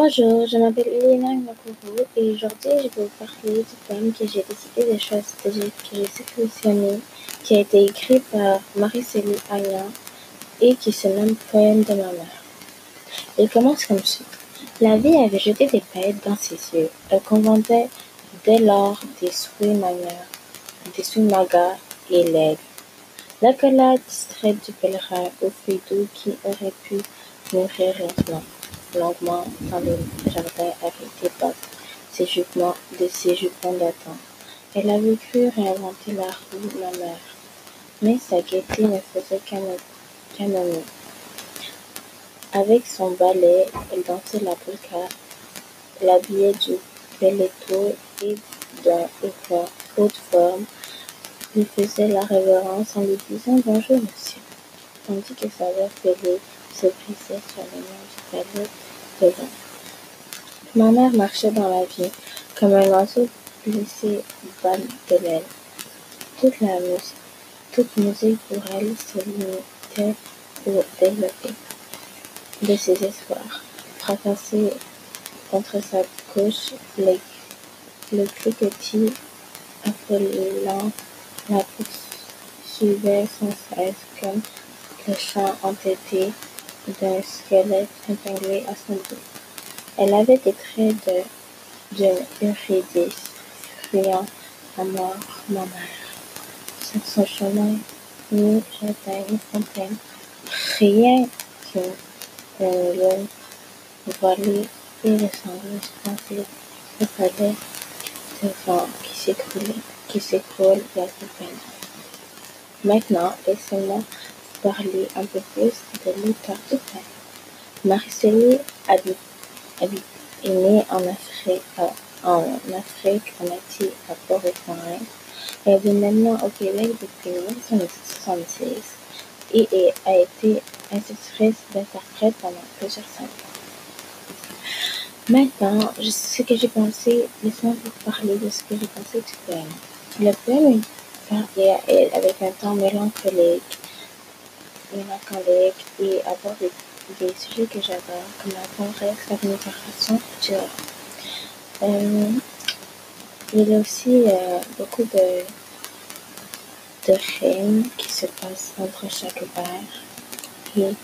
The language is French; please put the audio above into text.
Bonjour, je m'appelle Elena Makuru et aujourd'hui je vais vous parler du poème que j'ai décidé de choisir, que j'ai sélectionné, qui a été écrit par Marie-Céline Agnan et qui se nomme Poème de ma mère. Il commence comme suit. La vie avait jeté des paillettes dans ses yeux. Elle conventait dès lors des souhaits manières, des souhaits magas et laides. L'accolade distraite du pèlerin au fruits doux qui aurait pu mourir lentement longuement dans le jardin avec des bottes, ses jupons, de ses jupons datant. Elle avait cru réinventer la roue, ma mère, mais sa gaieté ne faisait qu'un Avec son balai, elle dansait la polka, l'habillait du belletto et d'un haute forme, lui faisait la révérence en lui disant bonjour monsieur, tandis que sa voix fêlée se sur les devant. Ma mère marchait dans la vie comme un oiseau blessé bas de l'aile. Toute la musique, toute musique pour elle se limitait au développer de ses espoirs. Fracasser contre sa couche, le, le cliquetis affolant la poursuivait sans cesse comme le chant entêté d'un squelette épinglé à son dos. Elle avait des traits de d'une Eurydice, fuyant à mort ma mère. Sur son chemin, ni jardin, ni fontaine, rien qu'une lune voilée et le sanglot splendide le palais devant qui s'écroule, qui s'écroule vers peine. Maintenant, laissez-moi parler un peu plus de l'auteur du poème. Marceli est née en Afrique, en Afrique, en Haïti, à Port-au-Prince. Elle vit maintenant au Québec depuis 1976 et a été institutrice d'interprète pendant plusieurs années. Maintenant, je sais ce que j'ai pensé, laissez-moi vous parler de ce que j'ai pensé du poème. Le poème est elle avec un ton mélancolique, mélancolique et aborde des, sujets que j'adore, comme la tendresse, la rémunération, etc. Euh, il y a aussi euh, beaucoup de, de qui se passent entre chaque vers et